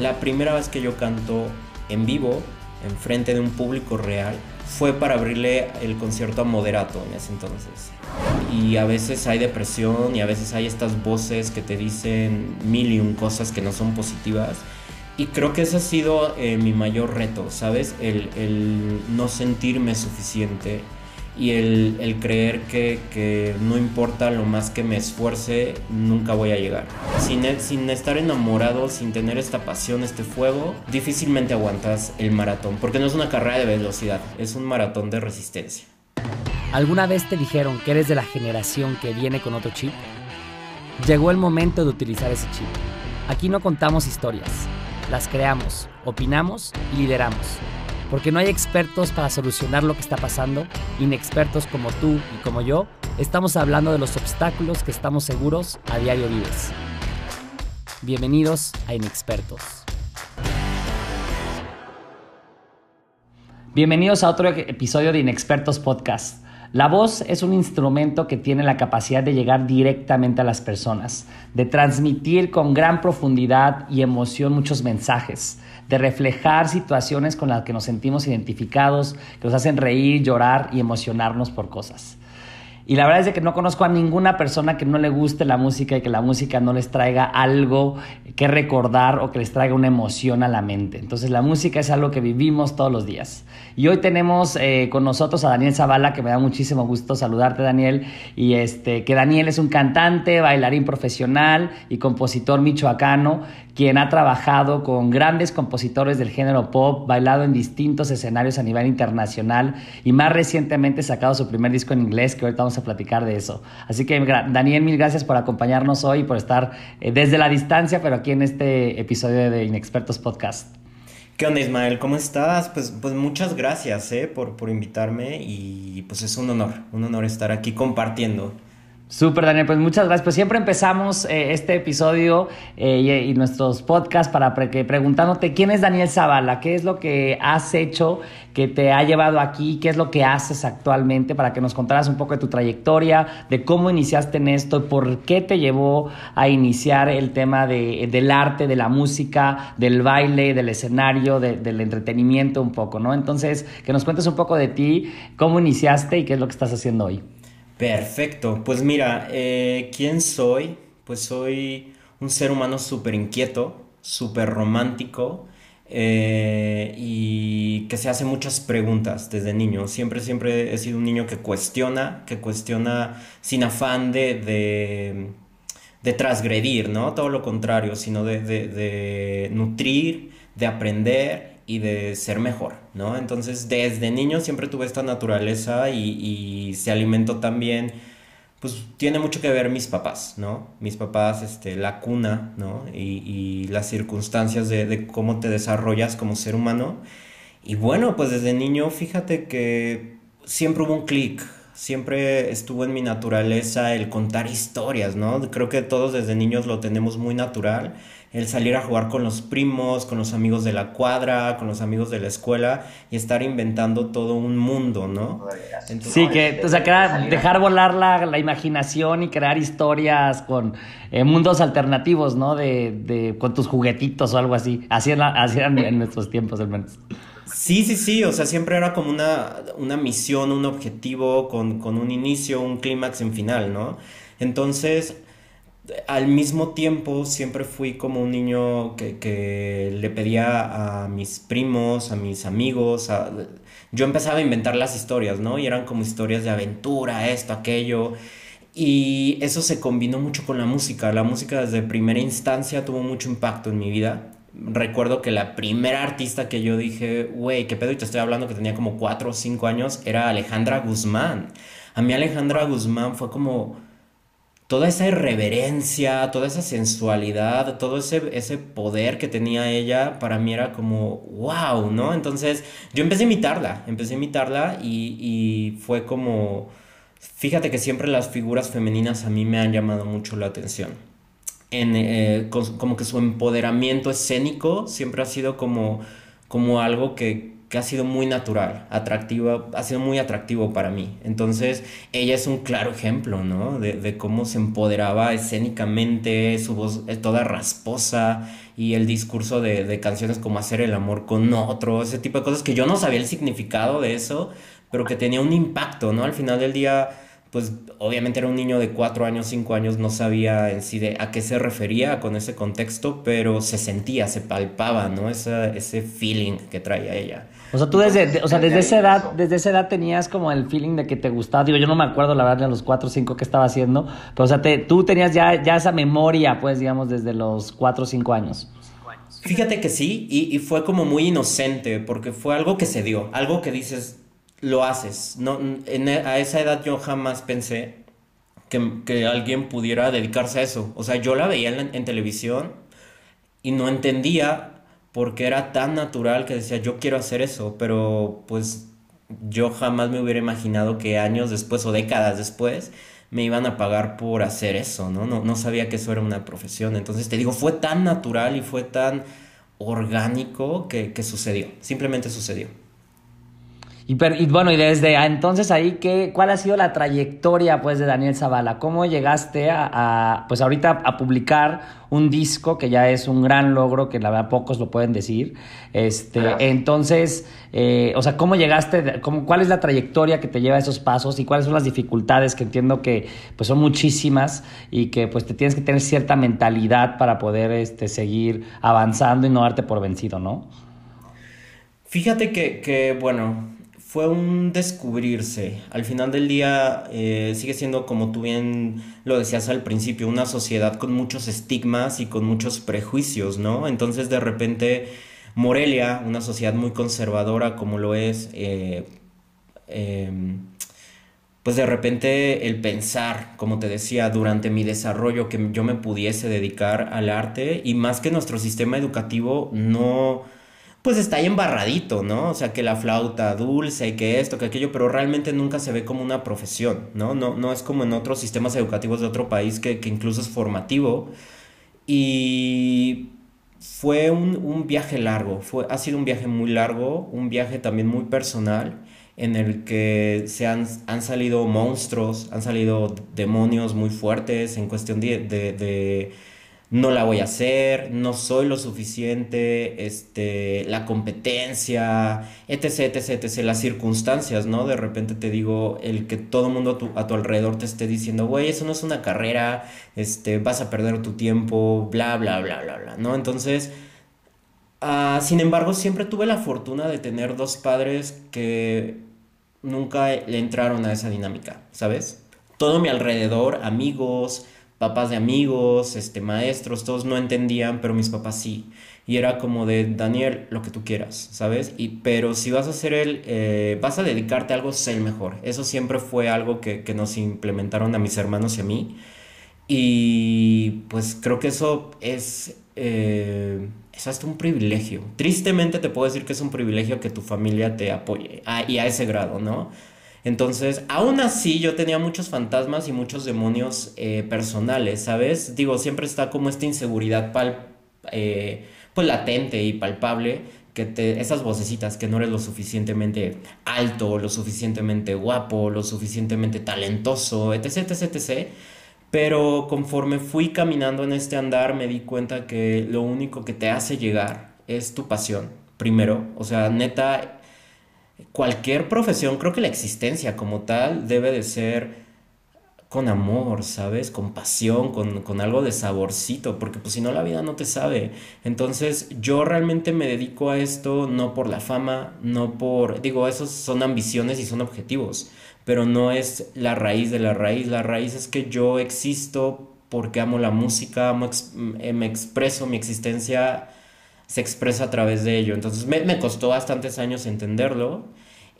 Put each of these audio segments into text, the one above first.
La primera vez que yo canto en vivo, en frente de un público real, fue para abrirle el concierto a Moderato en ese entonces. Y a veces hay depresión y a veces hay estas voces que te dicen mil y un cosas que no son positivas. Y creo que ese ha sido eh, mi mayor reto, ¿sabes? El, el no sentirme suficiente y el, creer que, no importa lo más que me esfuerce, nunca voy a llegar. Sin, e, sin estar enamorado, sin tener esta pasión, este fuego, difícilmente aguantas el maratón, porque no es una carrera de velocidad, es un maratón de resistencia. ¿Alguna vez te dijeron que eres de la generación que viene con otro chip? Llegó el momento de utilizar ese chip. Aquí no contamos historias, las creamos, opinamos y lideramos porque no hay expertos para solucionar lo que está pasando, inexpertos como tú y como yo, estamos hablando de los obstáculos que estamos seguros a diario vives. Bienvenidos a Inexpertos. Bienvenidos a otro episodio de Inexpertos Podcast. La voz es un instrumento que tiene la capacidad de llegar directamente a las personas, de transmitir con gran profundidad y emoción muchos mensajes, de reflejar situaciones con las que nos sentimos identificados, que nos hacen reír, llorar y emocionarnos por cosas. Y la verdad es que no conozco a ninguna persona que no le guste la música y que la música no les traiga algo que recordar o que les traiga una emoción a la mente. Entonces la música es algo que vivimos todos los días. Y hoy tenemos eh, con nosotros a Daniel Zavala, que me da muchísimo gusto saludarte Daniel. Y este, que Daniel es un cantante, bailarín profesional y compositor michoacano quien ha trabajado con grandes compositores del género pop, bailado en distintos escenarios a nivel internacional y más recientemente sacado su primer disco en inglés, que ahorita vamos a platicar de eso. Así que Daniel, mil gracias por acompañarnos hoy y por estar eh, desde la distancia, pero aquí en este episodio de Inexpertos Podcast. ¿Qué onda Ismael? ¿Cómo estás? Pues, pues muchas gracias eh, por, por invitarme y pues es un honor, un honor estar aquí compartiendo. Súper, Daniel, pues muchas gracias. Pues siempre empezamos eh, este episodio eh, y, nuestros podcasts para preguntándote quién es Daniel Zavala, qué es lo que has hecho que te ha llevado aquí, qué es lo que haces actualmente para que nos contaras un poco de tu trayectoria, de cómo iniciaste en esto, por qué te llevó a iniciar el tema de, del arte, de la música, del baile, del escenario, del entretenimiento un poco, ¿no? Entonces, que nos cuentes un poco de ti, cómo iniciaste y qué es lo que estás haciendo hoy. Perfecto, pues mira, eh, ¿quién soy? Pues soy un ser humano súper inquieto, súper romántico eh, y que se hace muchas preguntas desde niño. Siempre, siempre he sido un niño que cuestiona, que cuestiona sin afán de, de, de transgredir, ¿no? Todo lo contrario, sino de, de nutrir, de aprender y de ser mejor, ¿no? Entonces desde niño siempre tuve esta naturaleza y, se alimentó también, pues tiene mucho que ver mis papás, ¿no? Mis papás, este, la cuna, ¿no? Y, las circunstancias de, de, cómo te desarrollas como ser humano. Y bueno, pues desde niño fíjate que siempre hubo un clic, siempre estuvo en mi naturaleza el contar historias, ¿no? Creo que todos desde niños lo tenemos muy natural el salir a jugar con los primos, con los amigos de la cuadra, con los amigos de la escuela y estar inventando todo un mundo, ¿no? sí, que, o sea, dejar volar la, imaginación y crear historias con eh, mundos alternativos, ¿no? De, con tus juguetitos o algo así. Así, eran en nuestros tiempos, al menos. Sí, sí, sí, o sea, siempre era como una, una misión, un objetivo con, con un inicio, un clímax en final, ¿no? Entonces, al mismo tiempo siempre fui como un niño que, le pedía a mis primos, a mis amigos, yo empezaba a inventar las historias, ¿no? Y eran como historias de aventura, esto, aquello. Y eso se combinó mucho con la música. La música desde primera instancia tuvo mucho impacto en mi vida. Recuerdo que la primera artista que yo dije, güey, qué pedo, y te estoy hablando que tenía como 4 o 5 años, era Alejandra Guzmán. A mí Alejandra Guzmán fue como toda esa irreverencia, toda esa sensualidad, todo ese, ese poder que tenía ella, para mí era como, wow, ¿no? Entonces yo empecé a imitarla, empecé a imitarla y, fue como, fíjate que siempre las figuras femeninas a mí me han llamado mucho la atención. En, eh, como que su empoderamiento escénico siempre ha sido como, como algo que, que ha sido muy natural, atractiva, ha sido muy atractivo para mí. Entonces, ella es un claro ejemplo, ¿no? De, cómo se empoderaba escénicamente, su voz es toda rasposa y el discurso de, de, canciones como hacer el amor con otro, ese tipo de cosas que yo no sabía el significado de eso, pero que tenía un impacto, ¿no? Al final del día, pues obviamente era un niño de cuatro años, cinco años, no sabía en sí de a qué se refería con ese contexto, pero se sentía, se palpaba, ¿no? Ese, ese feeling que traía ella. O sea, tú desde, o sea, desde esa edad, desde esa edad tenías como el feeling de que te gustaba. Digo, yo no me acuerdo la verdad de los cuatro o cinco que estaba haciendo, pero o sea, te, tú tenías ya, ya esa memoria, pues, digamos, desde los cuatro o cinco años. Fíjate que sí, y, y, fue como muy inocente, porque fue algo que se dio, algo que dices, lo haces. No, en, e, a esa edad yo jamás pensé que, que, alguien pudiera dedicarse a eso. O sea, yo la veía en, en televisión y no entendía porque era tan natural que decía, yo quiero hacer eso, pero pues yo jamás me hubiera imaginado que años después o décadas después me iban a pagar por hacer eso, ¿no? No, no sabía que eso era una profesión. Entonces te digo, fue tan natural y fue tan orgánico que, que sucedió, simplemente sucedió. Y, y, bueno, y desde entonces ahí, ¿qué, ¿cuál ha sido la trayectoria pues de Daniel Zavala? ¿Cómo llegaste a, a, pues ahorita a publicar un disco que ya es un gran logro, que la verdad pocos lo pueden decir? Este, entonces, eh, o sea, ¿cómo llegaste? Cómo, ¿Cuál es la trayectoria que te lleva a esos pasos y cuáles son las dificultades que entiendo que pues son muchísimas y que pues te tienes que tener cierta mentalidad para poder este, seguir avanzando y no darte por vencido, ¿no? Fíjate que, que bueno, fue un descubrirse. Al final del día eh, sigue siendo, como tú bien lo decías al principio, una sociedad con muchos estigmas y con muchos prejuicios, ¿no? Entonces de repente Morelia, una sociedad muy conservadora como lo es, eh, eh, pues de repente el pensar, como te decía, durante mi desarrollo que yo me pudiese dedicar al arte y más que nuestro sistema educativo no pues está ahí embarradito, ¿no? O sea, que la flauta dulce, que esto, que aquello, pero realmente nunca se ve como una profesión, ¿no? No, no es como en otros sistemas educativos de otro país que, que incluso es formativo. Y fue un, un, viaje largo, fue, ha sido un viaje muy largo, un viaje también muy personal, en el que se han, han salido monstruos, han salido demonios muy fuertes en cuestión de, no la voy a hacer, no soy lo suficiente, este, la competencia, etc, etc, etc, las circunstancias, ¿no? De repente te digo, el que todo el mundo a tu, a tu alrededor te esté diciendo, güey, eso no es una carrera, este, vas a perder tu tiempo, bla, bla, bla, bla, bla, ¿no? Entonces, uh, sin embargo, siempre tuve la fortuna de tener dos padres que nunca le entraron a esa dinámica, ¿sabes? Todo mi alrededor, amigos, papás de amigos, este, maestros, todos no entendían, pero mis papás sí. Y era como de, Daniel, lo que tú quieras, ¿sabes? Y, pero si vas a hacer el, eh, vas a dedicarte a algo, sé el mejor. Eso siempre fue algo que, que, nos implementaron a mis hermanos y a mí. Y pues creo que eso es, eh, es hasta un privilegio. Tristemente te puedo decir que es un privilegio que tu familia te apoye, a, y a ese grado, ¿no? Entonces, aún así yo tenía muchos fantasmas y muchos demonios eh, personales, ¿sabes? Digo, siempre está como esta inseguridad pal eh, pues latente y palpable, que te, esas vocecitas que no eres lo suficientemente alto, lo suficientemente guapo, lo suficientemente talentoso, etc, etc, etc. Pero conforme fui caminando en este andar me di cuenta que lo único que te hace llegar es tu pasión, primero. O sea, neta, cualquier profesión, creo que la existencia como tal debe de ser con amor, ¿sabes? Con pasión, con, con, algo de saborcito, porque pues si no la vida no te sabe. Entonces yo realmente me dedico a esto no por la fama, no por, digo, esos son ambiciones y son objetivos, pero no es la raíz de la raíz. La raíz es que yo existo porque amo la música, amo me expreso mi existencia se expresa a través de ello. Entonces me, me costó bastantes años entenderlo.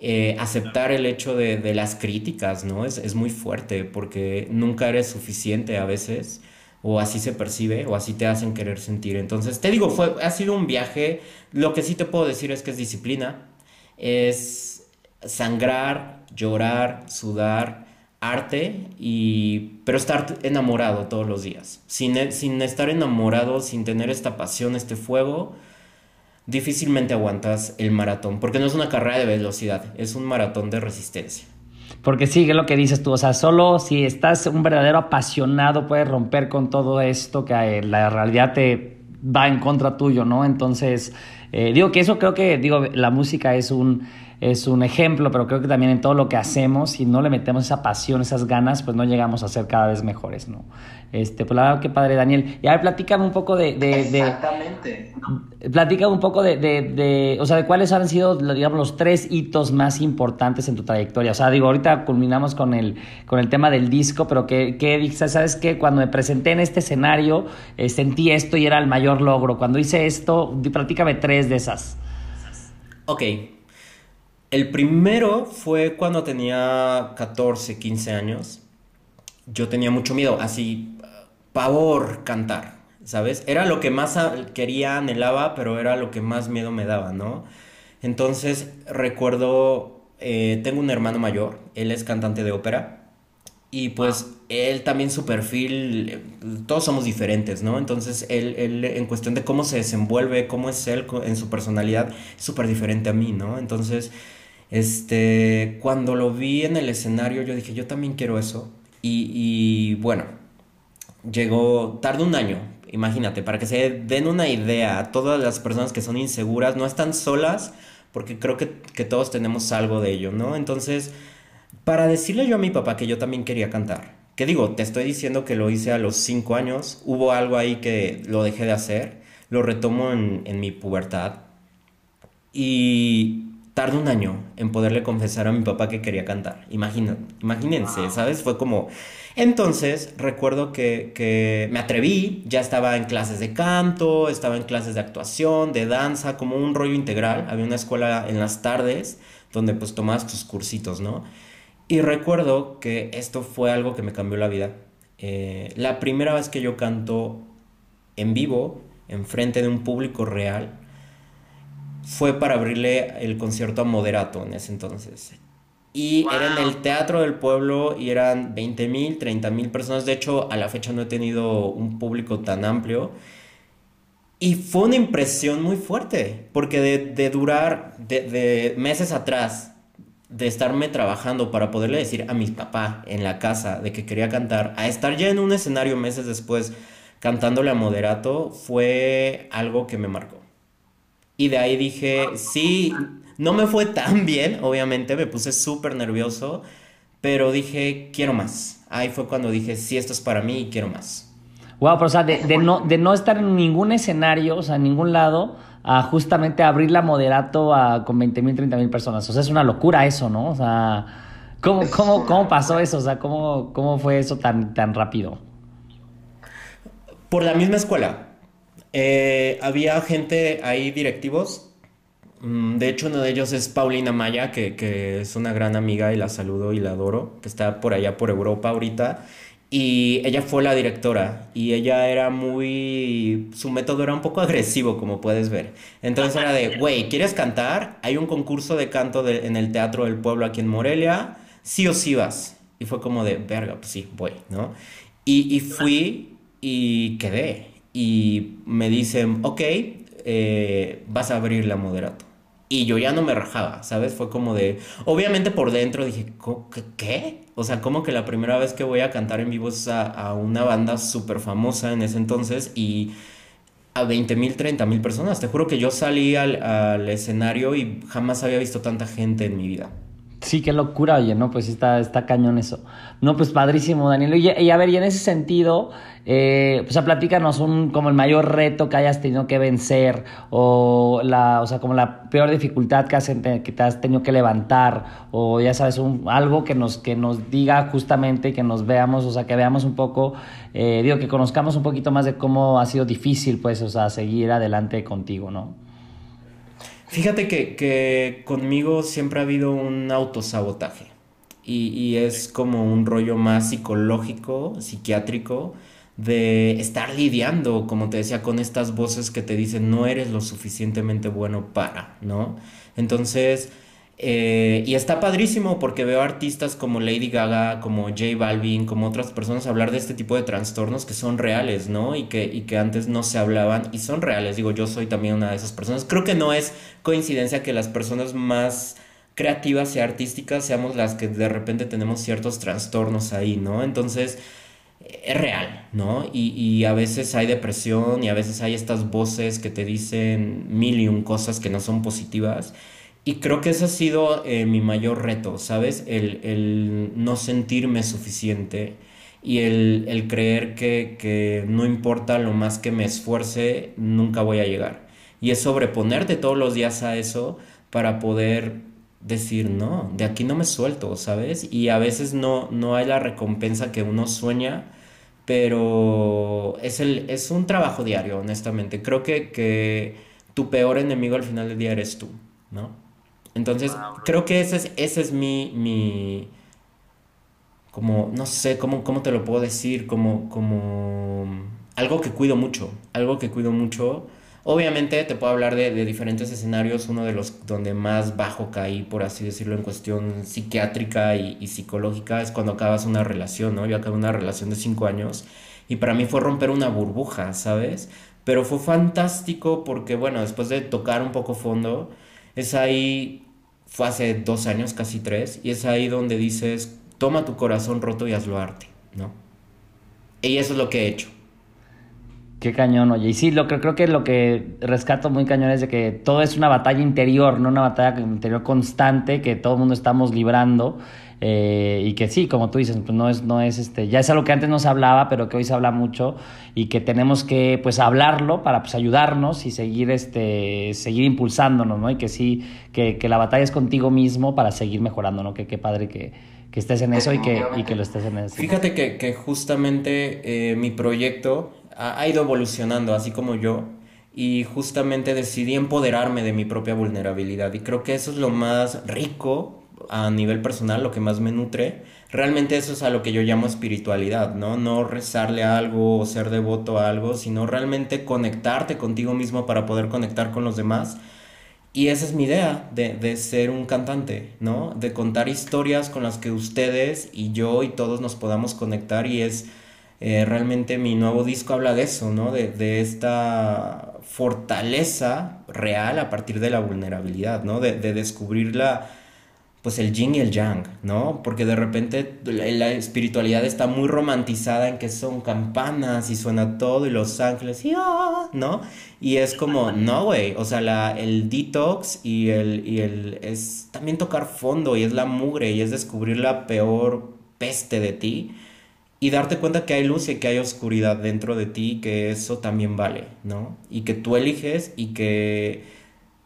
Eh, aceptar el hecho de, de, las críticas, ¿no? Es, es muy fuerte porque nunca eres suficiente a veces, o así se percibe, o así te hacen querer sentir. Entonces, te digo, fue, ha sido un viaje, lo que sí te puedo decir es que es disciplina, es sangrar, llorar, sudar, arte, y, pero estar enamorado todos los días. Sin, sin estar enamorado, sin tener esta pasión, este fuego, difícilmente aguantas el maratón, porque no es una carrera de velocidad, es un maratón de resistencia. Porque sigue lo que dices tú, o sea, solo si estás un verdadero apasionado puedes romper con todo esto que la realidad te, va en contra tuyo, ¿no? Entonces, eh, digo que eso creo que, digo, la música es un es un ejemplo, pero creo que también en todo lo que hacemos, si no le metemos esa pasión, esas ganas, pues no llegamos a ser cada vez mejores, ¿no? Este, pues la verdad, qué padre, Daniel. Y a ver, platícame un poco de... de Exactamente. platícame un poco de, de, de, o sea, de cuáles han sido, digamos, los tres hitos más importantes en tu trayectoria. O sea, digo, ahorita culminamos con el, con el tema del disco, pero que, que ¿sabes qué? Cuando me presenté en este escenario, eh, sentí esto y era el mayor logro. Cuando hice esto, platícame tres de esas. Ok, el primero fue cuando tenía 14, 15 años. Yo tenía mucho miedo, así, pavor cantar, ¿sabes? Era lo que más quería, anhelaba, pero era lo que más miedo me daba, ¿no? Entonces recuerdo, eh, tengo un hermano mayor, él es cantante de ópera. Y pues él también su perfil, todos somos diferentes, ¿no? Entonces él, él en cuestión de cómo se desenvuelve, cómo es él en su personalidad, es súper diferente a mí, ¿no? Entonces este, cuando lo vi en el escenario, yo dije, yo también quiero eso. Y, bueno, llegó, tarde un año, imagínate, para que se den una idea a todas las personas que son inseguras, no están solas, porque creo que, que todos tenemos algo de ello, ¿no? Entonces, para decirle yo a mi papá que yo también quería cantar, que digo, te estoy diciendo que lo hice a los 5 años, hubo algo ahí que lo dejé de hacer, lo retomo en, en mi pubertad. Y tardé un año en poderle confesar a mi papá que quería cantar. imagínense, ¿sabes? Fue como... Entonces, recuerdo que, que, me atreví, ya estaba en clases de canto, estaba en clases de actuación, de danza, como un rollo integral. Había una escuela en las tardes donde pues tomabas tus cursitos, ¿no? Y recuerdo que esto fue algo que me cambió la vida. Eh, la primera vez que yo canto en vivo, en frente de un público real, fue para abrirle el concierto a Moderato en ese entonces. Y era en el Teatro del Pueblo y eran 20 mil, 30 mil personas. De hecho, a la fecha no he tenido un público tan amplio. Y fue una impresión muy fuerte, porque de, durar, de, meses atrás, de estarme trabajando para poderle decir a mi papá en la casa de que quería cantar, a estar ya en un escenario meses después cantándole a Moderato, fue algo que me marcó. Y de ahí dije, sí, no me fue tan bien, obviamente, me puse súper nervioso, pero dije, quiero más. Ahí fue cuando dije, sí, esto es para mí y quiero más. Wow, pero o sea, de, no, de no estar en ningún escenario, o sea, en ningún lado, a justamente abrir la moderato a, con 20 mil, 30 mil personas. O sea, es una locura eso, ¿no? O sea, ¿cómo, cómo, cómo pasó eso? O sea, ¿cómo, cómo fue eso tan, tan rápido? Por la misma escuela. Eh, había gente ahí, directivos. Mm, de hecho, uno de ellos es Paulina Maya, que, es una gran amiga y la saludo y la adoro, que está por allá por Europa ahorita. Y ella fue la directora y ella era muy... Su método era un poco agresivo, como puedes ver. Entonces era de, güey, ¿quieres cantar? Hay un concurso de canto en el Teatro del Pueblo aquí en Morelia. Sí o sí vas. Y fue como de, verga, pues sí, voy, ¿no? Y, y fui y quedé y me dicen, ok, eh, vas a abrir la moderato. Y yo ya no me rajaba, ¿sabes? Fue como de... Obviamente por dentro dije, ¿qué? O sea, como que la primera vez que voy a cantar en vivo es a, una banda súper famosa en ese entonces y a 20 mil, 30 mil personas. Te juro que yo salí al, al escenario y jamás había visto tanta gente en mi vida. Sí, qué locura, oye, ¿no? Pues está, está cañón eso. No, pues padrísimo, Daniel. Y, a ver, y en ese sentido, eh, pues platícanos un, como el mayor reto que hayas tenido que vencer, o la, o sea, como la peor dificultad que, has, que te has tenido que levantar, o ya sabes, un, algo que nos, que nos diga justamente, que nos veamos, o sea, que veamos un poco, eh, digo, que conozcamos un poquito más de cómo ha sido difícil, pues, o sea, seguir adelante contigo, ¿no? Fíjate que, conmigo siempre ha habido un autosabotaje y, y es como un rollo más psicológico, psiquiátrico, de estar lidiando, como te decía, con estas voces que te dicen no eres lo suficientemente bueno para, ¿no? Entonces, eh, y está padrísimo porque veo artistas como Lady Gaga, como J Balvin, como otras personas hablar de este tipo de trastornos que son reales, ¿no? Y que, y que antes no se hablaban y son reales. Digo, yo soy también una de esas personas. Creo que no es coincidencia que las personas más creativas y artísticas seamos las que de repente tenemos ciertos trastornos ahí, ¿no? Entonces, es real, ¿no? Y, a veces hay depresión y a veces hay estas voces que te dicen mil y un cosas que no son positivas. Y creo que ese ha sido eh, mi mayor reto, ¿sabes? El, no sentirme suficiente y el, creer que, que, no importa lo más que me esfuerce, nunca voy a llegar. Y es sobreponerte todos los días a eso para poder decir, no, de aquí no me suelto, ¿sabes? Y a veces no, no hay la recompensa que uno sueña, pero es, el, es un trabajo diario, honestamente. Creo que, que tu peor enemigo al final del día eres tú, ¿no? Entonces, ah, creo que ese es, ese es mi, mi, como, no sé, cómo, cómo te lo puedo decir, como, como algo que cuido mucho, algo que cuido mucho Obviamente te puedo hablar de, diferentes escenarios, uno de los donde más bajo caí, por así decirlo, en cuestión psiquiátrica y, psicológica, es cuando acabas una relación, ¿no? Yo acabé una relación de cinco años y para mí fue romper una burbuja, ¿sabes? Pero fue fantástico porque, bueno, después de tocar un poco fondo, es ahí, fue hace dos años, casi tres, y es ahí donde dices, toma tu corazón roto y hazlo arte, ¿no? Y eso es lo que he hecho. Qué cañón, oye. Y sí, lo creo, creo que lo que rescato muy cañón es de que todo es una batalla interior, no una batalla interior constante que todo el mundo estamos librando. Eh, y que sí, como tú dices, pues no es, no es este, ya es algo que antes no se hablaba, pero que hoy se habla mucho y que tenemos que pues hablarlo para pues ayudarnos y seguir este, seguir impulsándonos, ¿no? Y que sí, que, que la batalla es contigo mismo para seguir mejorando, ¿no? Que qué padre que, que estés en eso y que, y que lo estés en eso. Fíjate que, que justamente eh, mi proyecto ha, ido evolucionando, así como yo, y justamente decidí empoderarme de mi propia vulnerabilidad. Y creo que eso es lo más rico a nivel personal, lo que más me nutre. Realmente eso es a lo que yo llamo espiritualidad, ¿no? No rezarle a algo o ser devoto a algo, sino realmente conectarte contigo mismo para poder conectar con los demás. Y esa es mi idea de, de, ser un cantante, ¿no? De contar historias con las que ustedes y yo y todos nos podamos conectar y es eh, realmente mi nuevo disco habla de eso, ¿no? De, esta fortaleza real a partir de la vulnerabilidad, ¿no? De, descubrir la, pues el yin y el yang, ¿no? Porque de repente la, espiritualidad está muy romantizada en que son campanas y suena todo y los ángeles ¿no? Y es como, no, güey, o sea, la, el detox y el, y el es también tocar fondo y es la mugre y es descubrir la peor peste de ti y darte cuenta que hay luz y que hay oscuridad dentro de ti, que eso también vale, ¿no? Y que tú eliges y que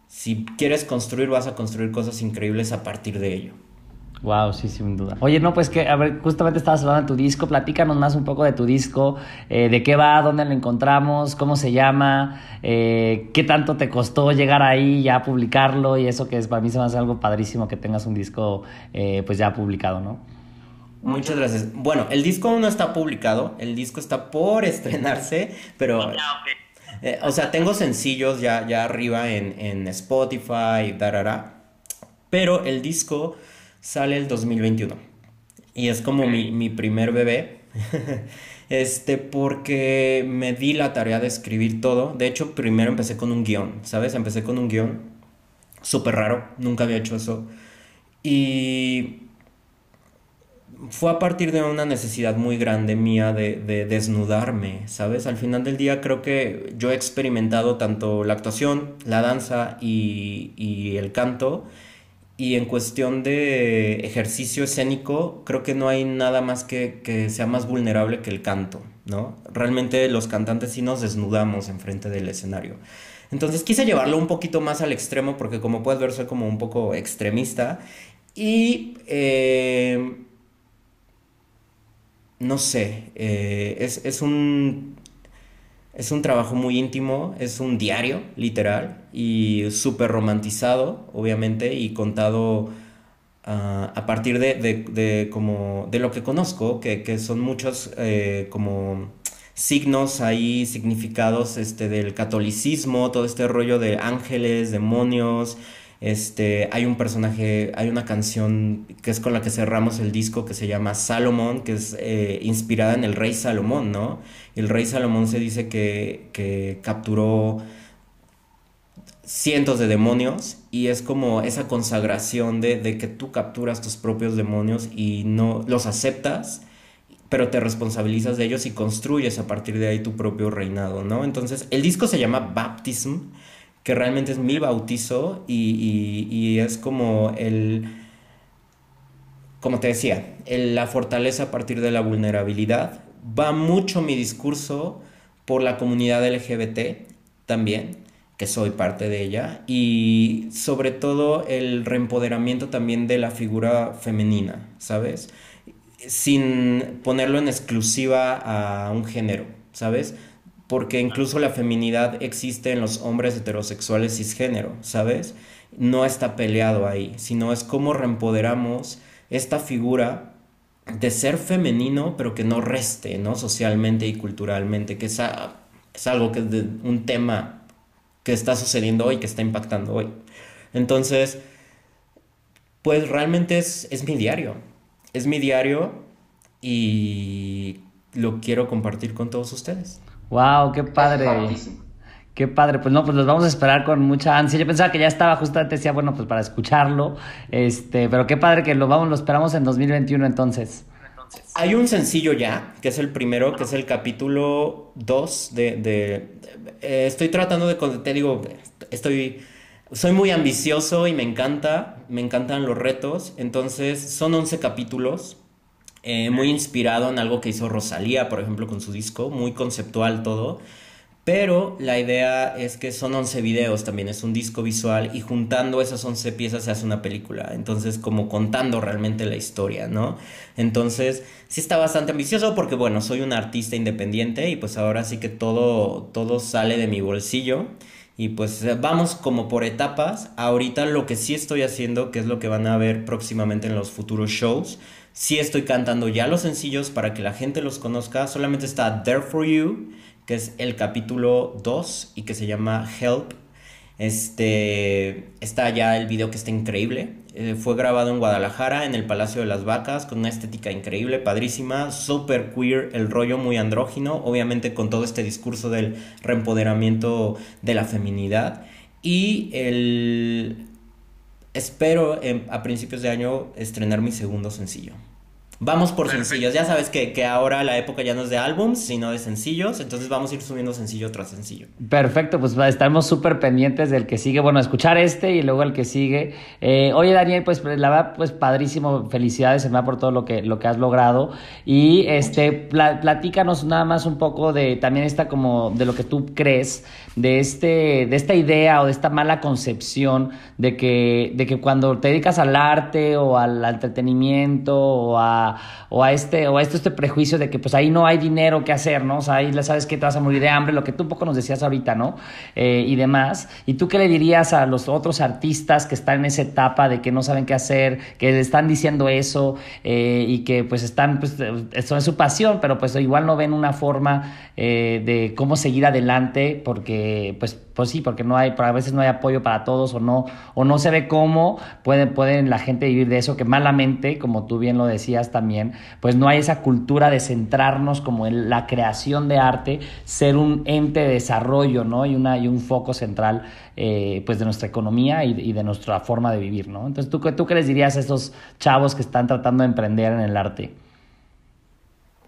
si quieres construir vas a construir cosas increíbles a partir de ello. Wow, sí, sin duda. Oye, no, pues que, a ver, justamente estabas hablando de tu disco, platícanos más un poco de tu disco, eh, de qué va, dónde lo encontramos, cómo se llama, eh, qué tanto te costó llegar ahí ya publicarlo y eso que para mí se me hace algo padrísimo que tengas un disco eh, pues ya publicado, ¿no? Muchas gracias. Bueno, el disco aún no está publicado, el disco está por estrenarse, pero... Eh, o sea, tengo sencillos ya, ya arriba en, en Spotify, darara, pero el disco sale el 2021 y es como mi, mi primer bebé. este, porque me di la tarea de escribir todo. De hecho, primero empecé con un guion, ¿sabes? Empecé con un guion súper raro, nunca había hecho eso. Y fue a partir de una necesidad muy grande mía de, desnudarme, ¿sabes? Al final del día creo que yo he experimentado tanto la actuación, la danza y, el canto. Y en cuestión de ejercicio escénico, creo que no hay nada más que, que sea más vulnerable que el canto, ¿no? Realmente los cantantes sí nos desnudamos enfrente del escenario. Entonces quise llevarlo un poquito más al extremo porque como puedes ver soy como un poco extremista y eh, no sé, eh, es, un, es un trabajo muy íntimo, es un diario, literal, y súper romantizado, obviamente, y contado ah, a partir de, como, de lo que conozco, que, son muchos eh, como signos ahí, significados este, del catolicismo, todo este rollo de ángeles, demonios, este, hay un personaje, hay una canción que es con la que cerramos el disco que se llama Salomón, que es eh, inspirada en el rey Salomón, ¿no? El rey Salomón se dice que, capturó cientos de demonios y es como esa consagración de, que tú capturas tus propios demonios y no los aceptas pero te responsabilizas de ellos y construyes a partir de ahí tu propio reinado, ¿no? Entonces, el disco se llama Baptism, que realmente es mi bautizo y, es como el, como te decía, la fortaleza a partir de la vulnerabilidad. Va mucho mi discurso por la comunidad LGBT también, que soy parte de ella, y sobre todo el reempoderamiento también de la figura femenina, ¿sabes? sin ponerlo en exclusiva a un género, ¿sabes? Porque incluso la feminidad existe en los hombres heterosexuales cisgénero, ¿sabes? No está peleado ahí, sino es como reempoderamos esta figura de ser femenino, pero que no reste, ¿no? Socialmente y culturalmente, que es, es algo que es un tema que está sucediendo hoy, que está impactando hoy. Entonces, pues realmente es, es mi diario, es mi diario y lo quiero compartir con todos ustedes. ¡Wow! ¡Qué padre! Qué padre, pues no, pues los vamos a esperar con mucha ansia. Yo pensaba que ya estaba, justamente decía, bueno, pues para escucharlo, este, pero qué padre que lo vamos, lo esperamos en 2021 entonces. Hay un sencillo ya, que es el primero, que es el capítulo 2 de... de eh, estoy tratando de, te digo, estoy soy muy ambicioso y me encanta, me encantan los retos. Entonces son 11 capítulos, eh, muy inspirado en algo que hizo Rosalía, por ejemplo, con su disco, muy conceptual todo. Pero la idea es que son 11 videos también, es un disco visual y juntando esas 11 piezas se hace una película. Entonces, como contando realmente la historia, ¿no? Entonces, sí está bastante ambicioso porque, bueno, soy un artista independiente y pues ahora sí que todo, todo sale de mi bolsillo. Y pues vamos como por etapas. Ahorita lo que sí estoy haciendo, que es lo que van a ver próximamente en los futuros shows, sí estoy cantando ya los sencillos para que la gente los conozca. Solamente está There For You, que es el capítulo 2 y que se llama Help. Este, está ya el video que está increíble. Eh, fue grabado en Guadalajara, en el Palacio de las Vacas, con una estética increíble, padrísima, super queer, el rollo muy andrógino, obviamente con todo este discurso del reempoderamiento de la feminidad. Y el... Espero a principios de año estrenar mi segundo sencillo. Vamos por sencillos. Ya sabes que, que, ahora la época ya no es de álbums, sino de sencillos. Entonces vamos a ir subiendo sencillo tras sencillo. Perfecto, pues estamos súper pendientes del que sigue. Bueno, escuchar este y luego el que sigue. Eh, oye, Daniel, pues la verdad, pues padrísimo. Felicidades, va por todo lo que, lo que has logrado. Y este, platícanos nada más un poco de también esta como de lo que tú crees, de este, de esta idea o de esta mala concepción de que, de que cuando te dedicas al arte o al entretenimiento o a o a este, o a este, este prejuicio de que pues ahí no hay dinero que hacer, ¿no? O sea, ahí sabes que te vas a morir de hambre, lo que tú un poco nos decías ahorita, ¿no? Eh, y demás. ¿Y tú qué le dirías a los otros artistas que están en esa etapa de que no saben qué hacer, que le están diciendo eso eh, y que pues están, pues eso es su pasión, pero pues igual no ven una forma eh, de cómo seguir adelante porque pues pues sí, porque no hay, a veces no hay apoyo para todos o no, o no se ve cómo pueden, pueden la gente vivir de eso, que malamente, como tú bien lo decías también, pues no hay esa cultura de centrarnos como en la creación de arte, ser un ente de desarrollo, ¿no? Y, una, y un foco central, eh, pues de nuestra economía y, de nuestra forma de vivir, ¿no? Entonces, ¿tú, ¿tú qué les dirías a estos chavos que están tratando de emprender en el arte?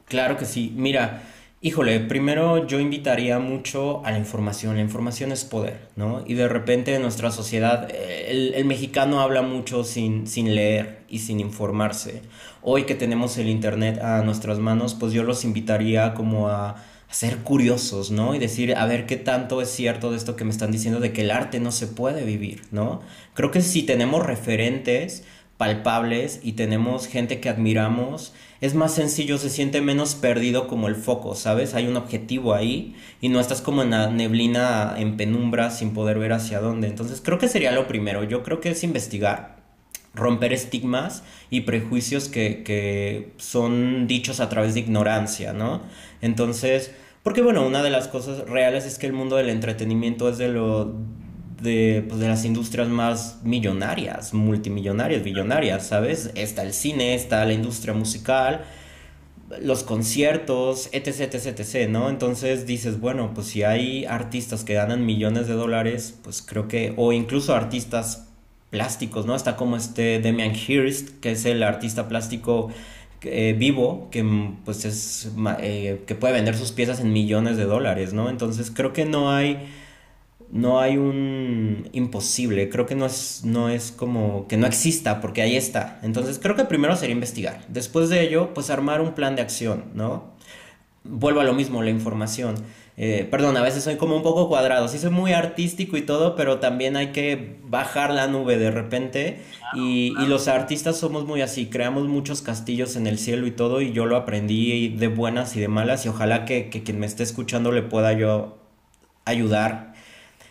Claro que sí. Mira, Híjole, primero yo invitaría mucho a la información. La información es poder, ¿no? Y de repente en nuestra sociedad eh, el, mexicano habla mucho sin, sin leer y sin informarse. Hoy que tenemos el Internet a nuestras manos, pues yo los invitaría como a, a ser curiosos, ¿no? Y decir, a ver qué tanto es cierto de esto que me están diciendo de que el arte no se puede vivir, ¿no? Creo que si tenemos referentes palpables y tenemos gente que admiramos, es más sencillo, se siente menos perdido como el foco, ¿sabes? Hay un objetivo ahí y no estás como en la neblina, en penumbra, sin poder ver hacia dónde. Entonces creo que sería lo primero, yo creo que es investigar, romper estigmas y prejuicios que, que son dichos a través de ignorancia, ¿no? Entonces, porque bueno, una de las cosas reales es que el mundo del entretenimiento es de lo de, pues, de las industrias más millonarias, multimillonarias, billonarias, ¿sabes? Está el cine, está la industria musical, los conciertos, etc, etc, etc, ¿no? Entonces dices, bueno, pues si hay artistas que ganan millones de dólares, pues creo que, o incluso artistas plásticos, ¿no? Está como este Demian Hirst, que es el artista plástico eh, vivo que pues es eh, que puede vender sus piezas en millones de dólares, ¿no? Entonces creo que no hay no hay un imposible, creo que no es no es como que no exista porque ahí está. Entonces creo que primero sería investigar. Después de ello, pues armar un plan de acción, ¿no? Vuelvo a lo mismo, la información. Eh, perdón, a veces soy como un poco cuadrado, sí soy muy artístico y todo, pero también hay que bajar la nube de repente y, los artistas somos muy así, creamos muchos castillos en el cielo y todo y yo lo aprendí de buenas y de malas y ojalá que, que quien me esté escuchando le pueda yo ayudar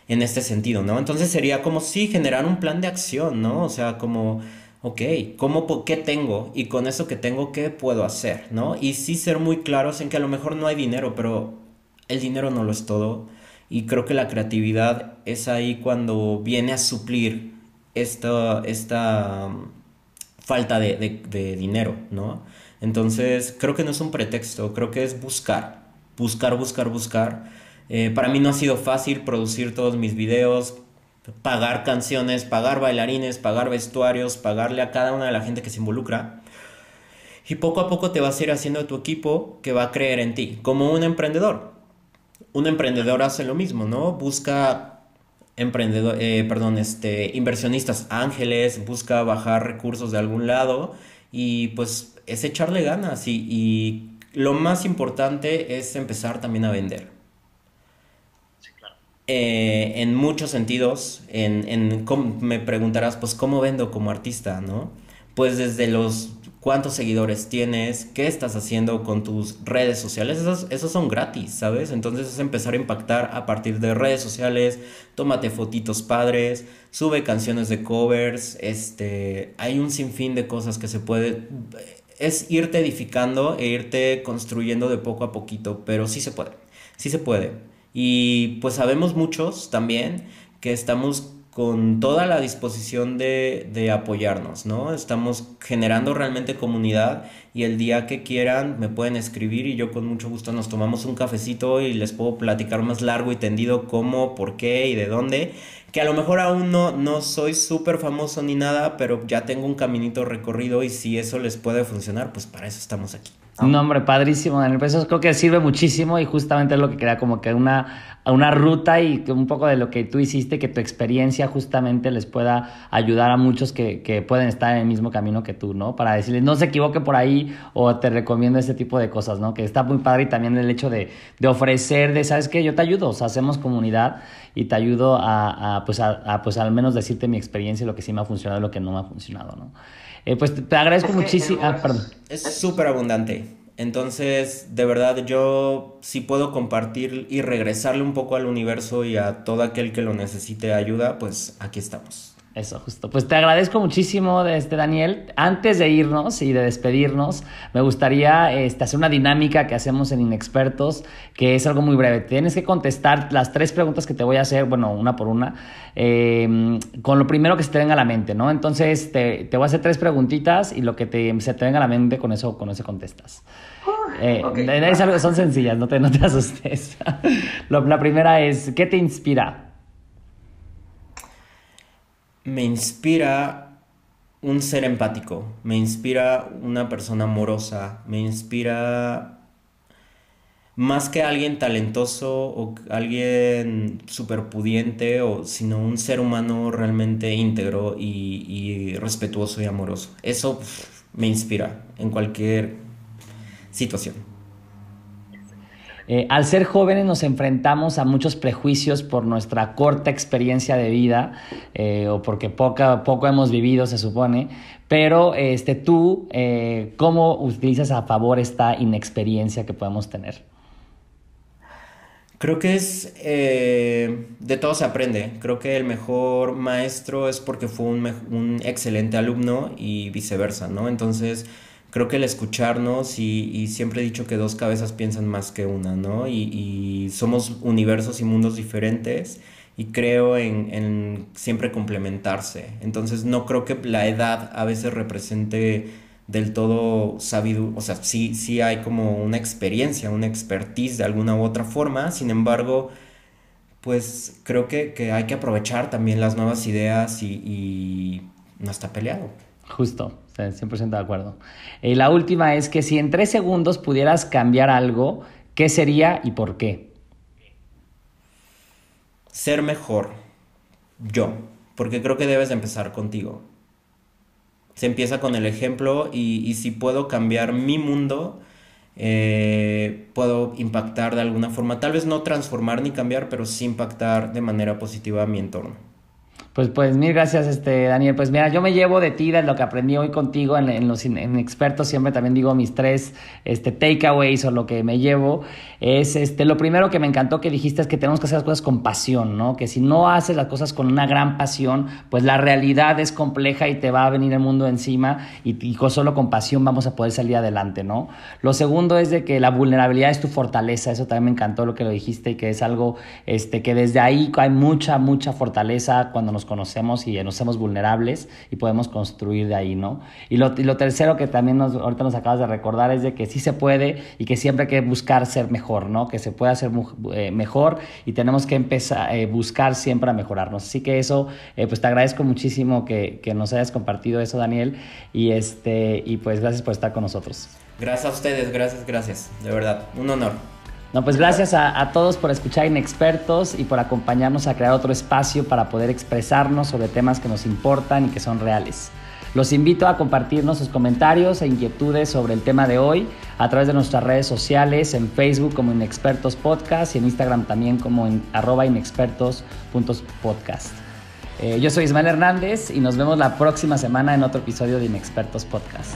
en este sentido, ¿no? Entonces sería como sí generar un plan de acción, ¿no? O sea, como ok, ¿cómo, ¿qué tengo? Y con eso que tengo, ¿qué puedo hacer? ¿No? Y sí ser muy claros en que a lo mejor no hay dinero, pero el dinero no lo es todo. Y creo que la creatividad es ahí cuando viene a suplir esta, esta um, falta de, dinero, ¿no? Entonces, creo que no es un pretexto, creo que es buscar, buscar, buscar, buscar. Eh, para mí no ha sido fácil producir todos mis videos, pagar canciones, pagar bailarines, pagar vestuarios, pagarle a cada una de la gente que se involucra. Y poco a poco te vas a ir haciendo tu equipo que va a creer en ti, como un emprendedor un emprendedor hace lo mismo, ¿no? Busca emprendedor, eh, perdón, este, inversionistas ángeles, busca bajar recursos de algún lado y pues es echarle ganas y, y lo más importante es empezar también a vender. Eh, en muchos sentidos, en, en, me preguntarás, pues, ¿cómo vendo como artista, no? Pues desde los cuántos seguidores tienes, qué estás haciendo con tus redes sociales, esos, son gratis, ¿sabes? Entonces es empezar a impactar a partir de redes sociales, tómate fotitos padres, sube canciones de covers, este, hay un sinfín de cosas que se puede, es irte edificando e irte construyendo de poco a poquito, pero sí se puede, sí se puede. Y pues sabemos muchos también que estamos con toda la disposición de, de, apoyarnos, ¿no? Estamos generando realmente comunidad y el día que quieran me pueden escribir y yo con mucho gusto nos tomamos un cafecito y les puedo platicar más largo y tendido cómo, por qué y de dónde. Que a lo mejor aún no, no soy súper famoso ni nada, pero ya tengo un caminito recorrido y si eso les puede funcionar, pues para eso estamos aquí. No, hombre, padrísimo, Daniel. Pues eso creo que sirve muchísimo y justamente es lo que queda como que una, una ruta y un poco de lo que tú hiciste, que tu experiencia justamente les pueda ayudar a muchos que, que pueden estar en el mismo camino que tú, ¿no? Para decirles, no se equivoque por ahí o te recomiendo este tipo de cosas, ¿no? Que está muy padre y también el hecho de, de ofrecer, de, ¿sabes qué? Yo te ayudo, o sea, hacemos comunidad y te ayudo a, a pues, a, pues al menos decirte mi experiencia, lo que sí me ha funcionado y lo que no me ha funcionado, ¿no? Eh, pues te, agradezco muchísimo. Ah, perdón. Es súper abundante. Entonces, de verdad, yo sí puedo compartir y regresarle un poco al universo y a todo aquel que lo necesite ayuda, pues aquí estamos. Eso, justo. Pues te agradezco muchísimo, este, Daniel. Antes de irnos y de despedirnos, me gustaría este, hacer una dinámica que hacemos en Inexpertos, que es algo muy breve. Tienes que contestar las tres preguntas que te voy a hacer, bueno, una por una, eh, con lo primero que se te venga a la mente, ¿no? Entonces, te, te, voy a hacer tres preguntitas y lo que te, se te venga a la mente, con eso, con eso contestas. Eh, son sencillas, no te, no te asustes. la primera es, ¿qué te inspira? Me inspira un ser empático, me inspira una persona amorosa, me inspira más que alguien talentoso o alguien superpudiente, o, sino un ser humano realmente íntegro y, respetuoso y amoroso. Eso me inspira en cualquier situación. Eh, al ser jóvenes nos enfrentamos a muchos prejuicios por nuestra corta experiencia de vida eh, o porque poca, poco hemos vivido, se supone. Pero este, tú, eh, ¿cómo utilizas a favor esta inexperiencia que podemos tener? Creo que es, de todo se aprende. Creo que el mejor maestro es porque fue un, un excelente alumno y viceversa, ¿no? Entonces, creo que el escucharnos y, siempre he dicho que dos cabezas piensan más que una, ¿no? Y, somos universos y mundos diferentes y creo en, siempre complementarse. Entonces no creo que la edad a veces represente del todo sabido, o sea, sí, sí hay como una experiencia, una expertise de alguna u otra forma, sin embargo, pues creo que, hay que aprovechar también las nuevas ideas y, y no está peleado. Justo, 100% de acuerdo. Y la última es que si en tres segundos pudieras cambiar algo, ¿qué sería y por qué? Ser mejor. Yo. Porque creo que debes de empezar contigo. Se empieza con el ejemplo y, y si puedo cambiar mi mundo, eh, puedo impactar de alguna forma. Tal vez no transformar ni cambiar, pero sí impactar de manera positiva a mi entorno. Pues, pues mil gracias, este, Daniel. Pues mira, yo me llevo de ti, de lo que aprendí hoy contigo en, los en expertos, siempre también digo mis tres este, takeaways o lo que me llevo. Es este, lo primero que me encantó que dijiste es que tenemos que hacer las cosas con pasión, ¿no? Que si no haces las cosas con una gran pasión, pues la realidad es compleja y te va a venir el mundo encima y, y solo con pasión vamos a poder salir adelante, ¿no? Lo segundo es de que la vulnerabilidad es tu fortaleza, eso también me encantó lo que lo dijiste y que es algo este, que desde ahí hay mucha, mucha fortaleza cuando nos conocemos y nos hacemos vulnerables y podemos construir de ahí, ¿no? Y lo, tercero que también nos, ahorita nos acabas de recordar es de que sí se puede y que siempre hay que buscar ser mejor, ¿no? Que se puede hacer eh, mejor y tenemos que empezar a eh, buscar siempre a mejorarnos. Así que eso, eh, pues te agradezco muchísimo que, que, nos hayas compartido eso, Daniel, y, este, y pues gracias por estar con nosotros. Gracias a ustedes, gracias, gracias, de verdad, un honor. No, pues gracias a, todos por escuchar Inexpertos y por acompañarnos a crear otro espacio para poder expresarnos sobre temas que nos importan y que son reales. Los invito a compartirnos sus comentarios e inquietudes sobre el tema de hoy a través de nuestras redes sociales, en Facebook como Inexpertos Podcast y en Instagram también como arroba inexpertos.podcast. Eh, yo soy Ismael Hernández y nos vemos la próxima semana en otro episodio de Inexpertos Podcast.